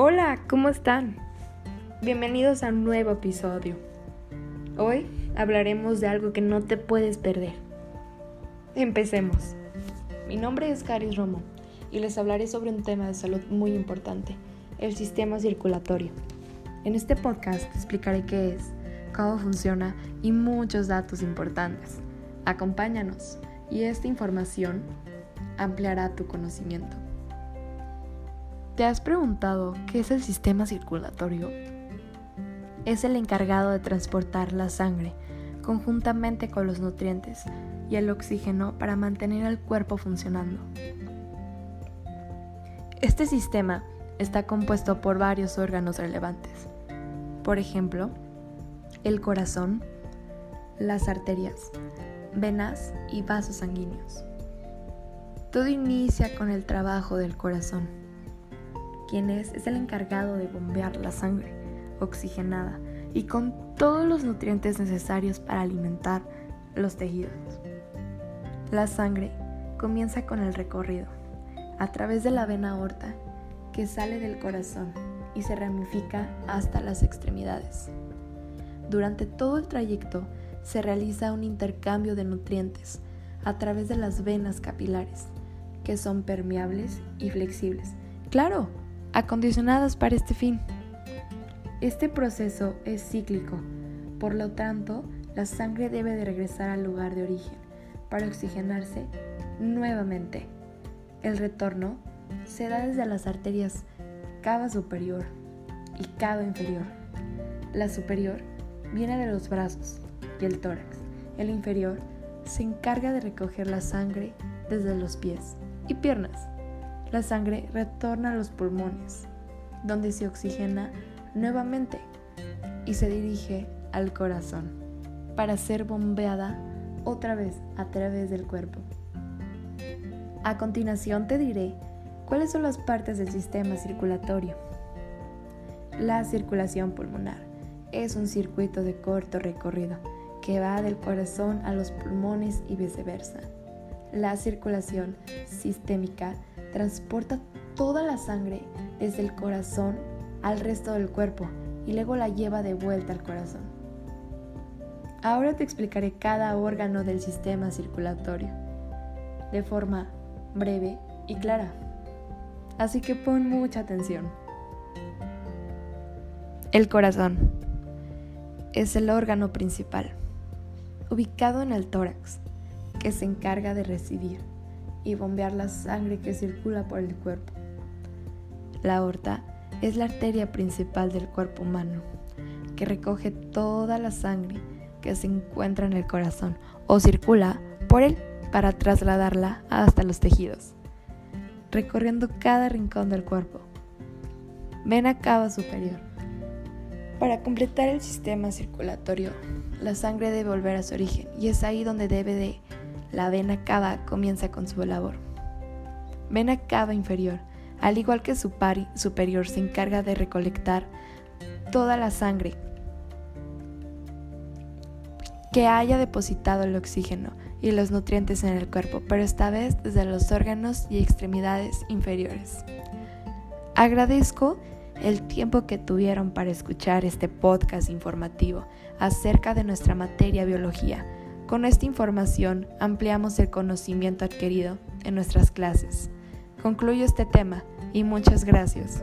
Hola, ¿cómo están? Bienvenidos a un nuevo episodio. Hoy hablaremos de algo que no te puedes perder. Empecemos. Mi nombre es Caris Romo y les hablaré sobre un tema de salud muy importante, el sistema circulatorio. En este podcast explicaré qué es, cómo funciona y muchos datos importantes. Acompáñanos y esta información ampliará tu conocimiento. ¿Te has preguntado qué es el sistema circulatorio? Es el encargado de transportar la sangre conjuntamente con los nutrientes y el oxígeno para mantener al cuerpo funcionando. Este sistema está compuesto por varios órganos relevantes. Por ejemplo, el corazón, las arterias, venas y vasos sanguíneos. Todo inicia con el trabajo del corazón quien es, es el encargado de bombear la sangre oxigenada y con todos los nutrientes necesarios para alimentar los tejidos. La sangre comienza con el recorrido a través de la vena aorta que sale del corazón y se ramifica hasta las extremidades. Durante todo el trayecto se realiza un intercambio de nutrientes a través de las venas capilares, que son permeables y flexibles. Claro, acondicionadas para este fin. Este proceso es cíclico, por lo tanto, la sangre debe de regresar al lugar de origen para oxigenarse nuevamente. El retorno se da desde las arterias cava superior y cava inferior. La superior viene de los brazos y el tórax. El inferior se encarga de recoger la sangre desde los pies y piernas la sangre retorna a los pulmones, donde se oxigena nuevamente y se dirige al corazón para ser bombeada otra vez a través del cuerpo. A continuación te diré cuáles son las partes del sistema circulatorio. La circulación pulmonar es un circuito de corto recorrido que va del corazón a los pulmones y viceversa. La circulación sistémica transporta toda la sangre desde el corazón al resto del cuerpo y luego la lleva de vuelta al corazón. Ahora te explicaré cada órgano del sistema circulatorio de forma breve y clara. Así que pon mucha atención. El corazón es el órgano principal, ubicado en el tórax, que se encarga de recibir y bombear la sangre que circula por el cuerpo. La aorta es la arteria principal del cuerpo humano, que recoge toda la sangre que se encuentra en el corazón o circula por él para trasladarla hasta los tejidos, recorriendo cada rincón del cuerpo. Vena cava superior. Para completar el sistema circulatorio, la sangre debe volver a su origen y es ahí donde debe de la vena cava comienza con su labor. Vena cava inferior, al igual que su par superior, se encarga de recolectar toda la sangre que haya depositado el oxígeno y los nutrientes en el cuerpo, pero esta vez desde los órganos y extremidades inferiores. Agradezco el tiempo que tuvieron para escuchar este podcast informativo acerca de nuestra materia biología con esta información ampliamos el conocimiento adquirido en nuestras clases. Concluyo este tema y muchas gracias.